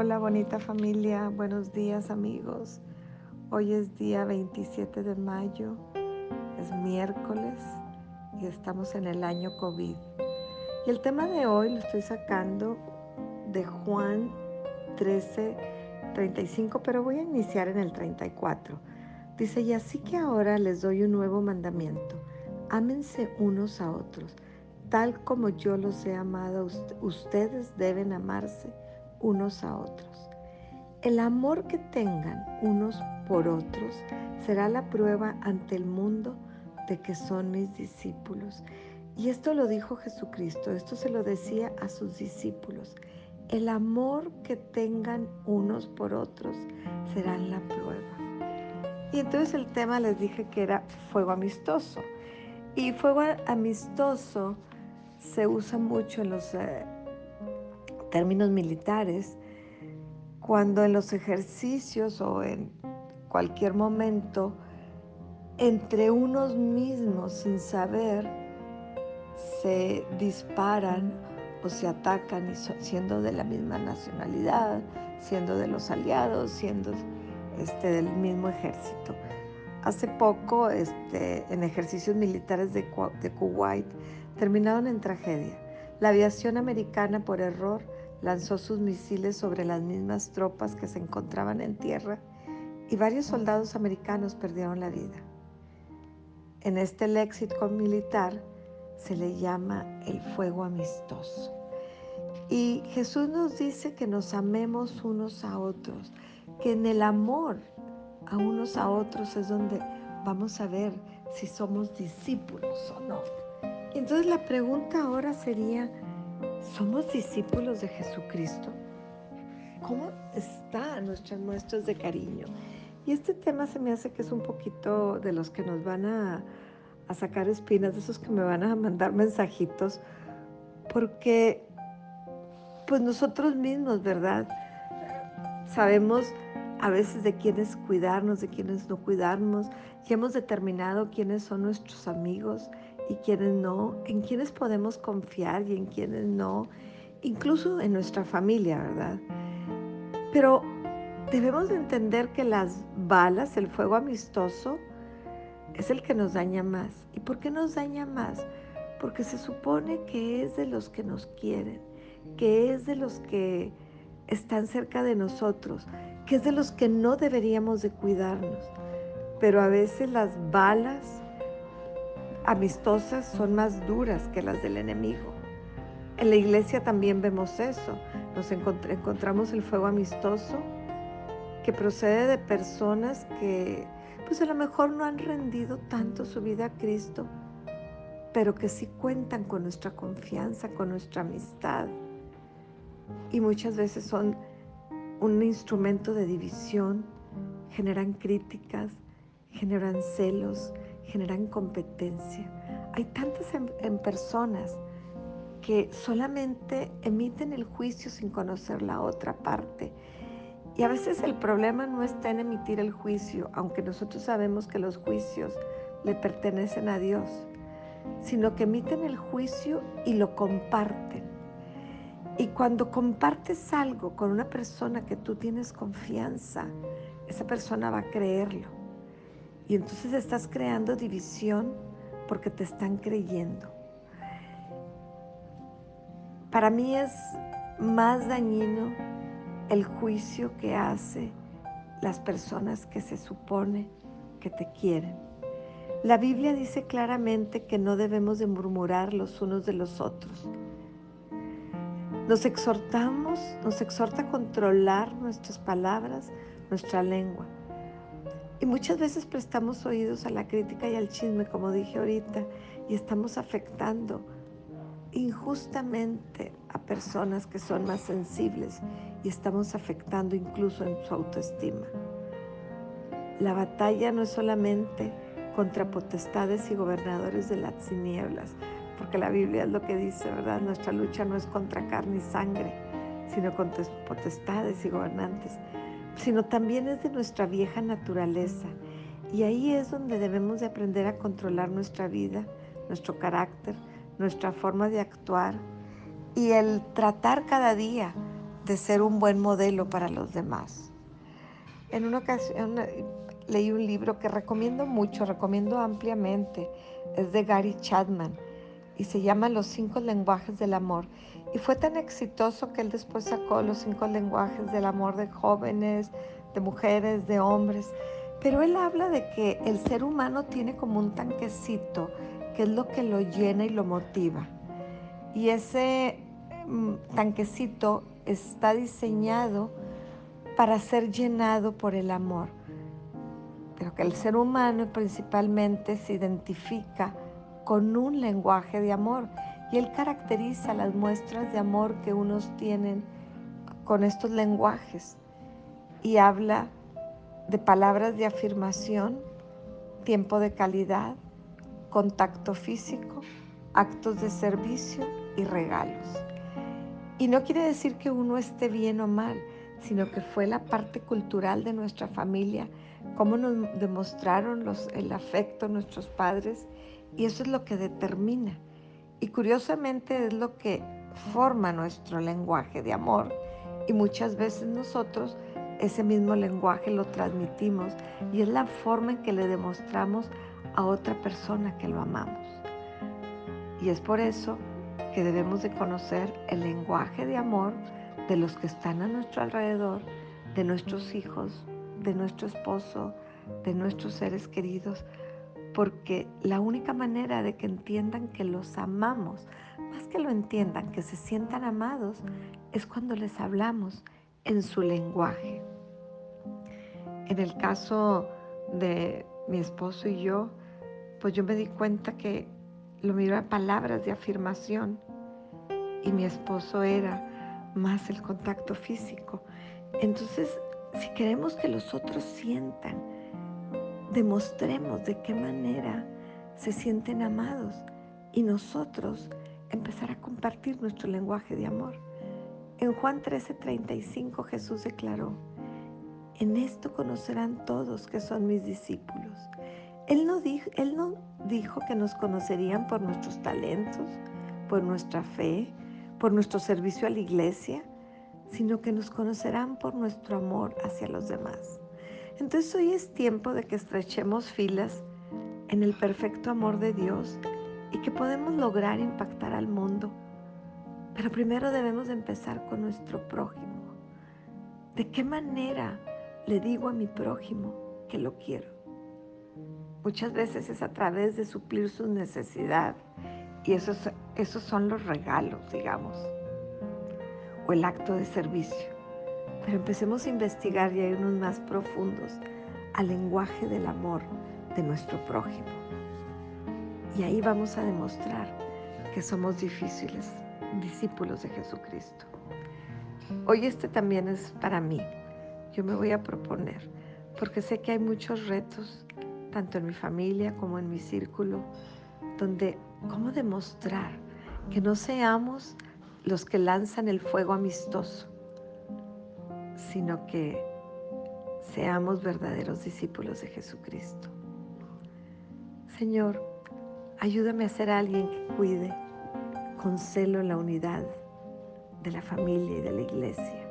Hola bonita familia, buenos días amigos. Hoy es día 27 de mayo, es miércoles y estamos en el año COVID. Y el tema de hoy lo estoy sacando de Juan 13, 35, pero voy a iniciar en el 34. Dice, y así que ahora les doy un nuevo mandamiento. Ámense unos a otros. Tal como yo los he amado, ustedes deben amarse unos a otros. El amor que tengan unos por otros será la prueba ante el mundo de que son mis discípulos. Y esto lo dijo Jesucristo, esto se lo decía a sus discípulos. El amor que tengan unos por otros será la prueba. Y entonces el tema les dije que era fuego amistoso. Y fuego amistoso se usa mucho en los eh, términos militares, cuando en los ejercicios o en cualquier momento, entre unos mismos sin saber, se disparan o se atacan y siendo de la misma nacionalidad, siendo de los aliados, siendo este, del mismo ejército. Hace poco, este, en ejercicios militares de, de Kuwait, terminaron en tragedia. La aviación americana, por error, lanzó sus misiles sobre las mismas tropas que se encontraban en tierra y varios soldados americanos perdieron la vida. En este léxico militar se le llama el fuego amistoso. Y Jesús nos dice que nos amemos unos a otros, que en el amor a unos a otros es donde vamos a ver si somos discípulos o no. entonces la pregunta ahora sería, ¿Somos discípulos de Jesucristo? ¿Cómo están nuestras muestras de cariño? Y este tema se me hace que es un poquito de los que nos van a, a sacar espinas, de esos que me van a mandar mensajitos, porque pues nosotros mismos, ¿verdad? Sabemos a veces de quiénes cuidarnos, de quiénes no cuidarnos, y hemos determinado quiénes son nuestros amigos y quienes no, en quienes podemos confiar y en quienes no, incluso en nuestra familia, ¿verdad? Pero debemos de entender que las balas, el fuego amistoso, es el que nos daña más. ¿Y por qué nos daña más? Porque se supone que es de los que nos quieren, que es de los que están cerca de nosotros, que es de los que no deberíamos de cuidarnos. Pero a veces las balas amistosas son más duras que las del enemigo. En la iglesia también vemos eso. Nos encontramos el fuego amistoso que procede de personas que pues a lo mejor no han rendido tanto su vida a Cristo, pero que sí cuentan con nuestra confianza, con nuestra amistad. Y muchas veces son un instrumento de división, generan críticas, generan celos, generan competencia. Hay tantas personas que solamente emiten el juicio sin conocer la otra parte. Y a veces el problema no está en emitir el juicio, aunque nosotros sabemos que los juicios le pertenecen a Dios, sino que emiten el juicio y lo comparten. Y cuando compartes algo con una persona que tú tienes confianza, esa persona va a creerlo. Y entonces estás creando división porque te están creyendo. Para mí es más dañino el juicio que hace las personas que se supone que te quieren. La Biblia dice claramente que no debemos de murmurar los unos de los otros. Nos exhortamos, nos exhorta a controlar nuestras palabras, nuestra lengua. Y muchas veces prestamos oídos a la crítica y al chisme, como dije ahorita, y estamos afectando injustamente a personas que son más sensibles y estamos afectando incluso en su autoestima. La batalla no es solamente contra potestades y gobernadores de las tinieblas, porque la Biblia es lo que dice, ¿verdad? Nuestra lucha no es contra carne y sangre, sino contra potestades y gobernantes sino también es de nuestra vieja naturaleza. Y ahí es donde debemos de aprender a controlar nuestra vida, nuestro carácter, nuestra forma de actuar y el tratar cada día de ser un buen modelo para los demás. En una ocasión leí un libro que recomiendo mucho, recomiendo ampliamente, es de Gary Chapman y se llama Los cinco lenguajes del amor. Y fue tan exitoso que él después sacó los cinco lenguajes del amor de jóvenes, de mujeres, de hombres. Pero él habla de que el ser humano tiene como un tanquecito, que es lo que lo llena y lo motiva. Y ese mm, tanquecito está diseñado para ser llenado por el amor. Pero que el ser humano principalmente se identifica con un lenguaje de amor y él caracteriza las muestras de amor que unos tienen con estos lenguajes y habla de palabras de afirmación, tiempo de calidad, contacto físico, actos de servicio y regalos. Y no quiere decir que uno esté bien o mal, sino que fue la parte cultural de nuestra familia, cómo nos demostraron los, el afecto nuestros padres, y eso es lo que determina. Y curiosamente es lo que forma nuestro lenguaje de amor. Y muchas veces nosotros ese mismo lenguaje lo transmitimos y es la forma en que le demostramos a otra persona que lo amamos. Y es por eso que debemos de conocer el lenguaje de amor de los que están a nuestro alrededor, de nuestros hijos, de nuestro esposo, de nuestros seres queridos, porque la única manera de que entiendan que los amamos, más que lo entiendan, que se sientan amados, es cuando les hablamos en su lenguaje. En el caso de mi esposo y yo, pues yo me di cuenta que lo mío eran palabras de afirmación y mi esposo era más el contacto físico. Entonces, si queremos que los otros sientan, demostremos de qué manera se sienten amados y nosotros empezar a compartir nuestro lenguaje de amor. En Juan 13:35 Jesús declaró, en esto conocerán todos que son mis discípulos. Él no, dijo, él no dijo que nos conocerían por nuestros talentos, por nuestra fe, por nuestro servicio a la iglesia, sino que nos conocerán por nuestro amor hacia los demás. Entonces hoy es tiempo de que estrechemos filas en el perfecto amor de Dios y que podemos lograr impactar al mundo. Pero primero debemos empezar con nuestro prójimo. ¿De qué manera le digo a mi prójimo que lo quiero? Muchas veces es a través de suplir su necesidad y esos, esos son los regalos, digamos, o el acto de servicio. Pero empecemos a investigar y a irnos más profundos al lenguaje del amor de nuestro prójimo. Y ahí vamos a demostrar que somos difíciles, discípulos de Jesucristo. Hoy este también es para mí. Yo me voy a proponer, porque sé que hay muchos retos, tanto en mi familia como en mi círculo, donde cómo demostrar que no seamos los que lanzan el fuego amistoso, sino que seamos verdaderos discípulos de Jesucristo. Señor, ayúdame a ser alguien que cuide con celo la unidad de la familia y de la iglesia.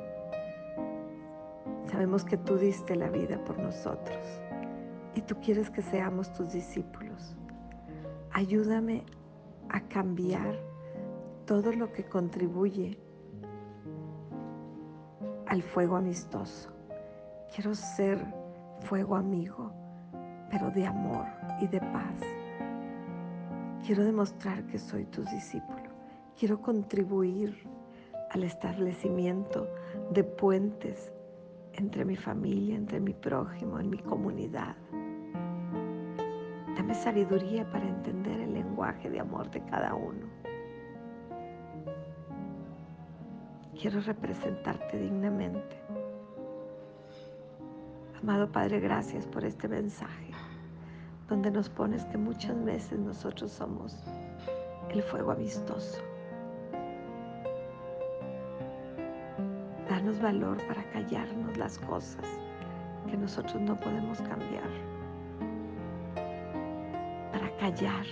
Sabemos que tú diste la vida por nosotros y tú quieres que seamos tus discípulos. Ayúdame a cambiar todo lo que contribuye al fuego amistoso. Quiero ser fuego amigo, pero de amor y de paz. Quiero demostrar que soy tu discípulo. Quiero contribuir al establecimiento de puentes entre mi familia, entre mi prójimo, en mi comunidad. Dame sabiduría para entender el lenguaje de amor de cada uno. Quiero representarte dignamente. Amado Padre, gracias por este mensaje, donde nos pones que muchas veces nosotros somos el fuego amistoso. Danos valor para callarnos las cosas que nosotros no podemos cambiar callar,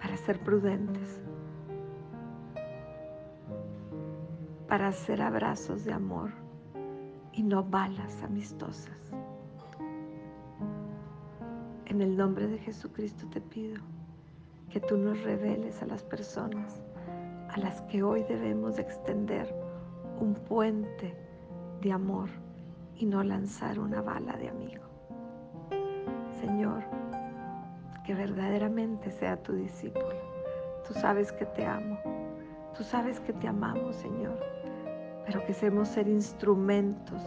para ser prudentes, para hacer abrazos de amor y no balas amistosas. En el nombre de Jesucristo te pido que tú nos reveles a las personas a las que hoy debemos extender un puente de amor y no lanzar una bala de amigo. Señor, que verdaderamente sea tu discípulo. Tú sabes que te amo. Tú sabes que te amamos, Señor. Pero que seamos ser instrumentos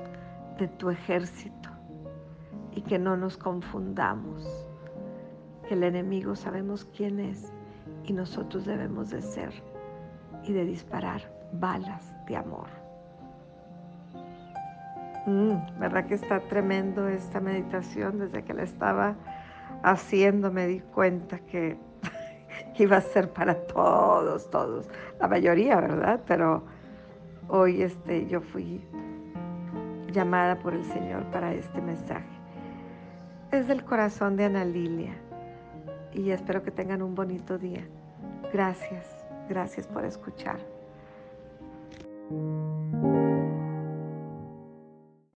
de tu ejército y que no nos confundamos. Que el enemigo sabemos quién es y nosotros debemos de ser y de disparar balas de amor. Mm, ¿Verdad que está tremendo esta meditación? Desde que la estaba haciendo me di cuenta que iba a ser para todos, todos, la mayoría, ¿verdad? Pero hoy este, yo fui llamada por el Señor para este mensaje. Es del corazón de Ana Lilia y espero que tengan un bonito día. Gracias, gracias por escuchar.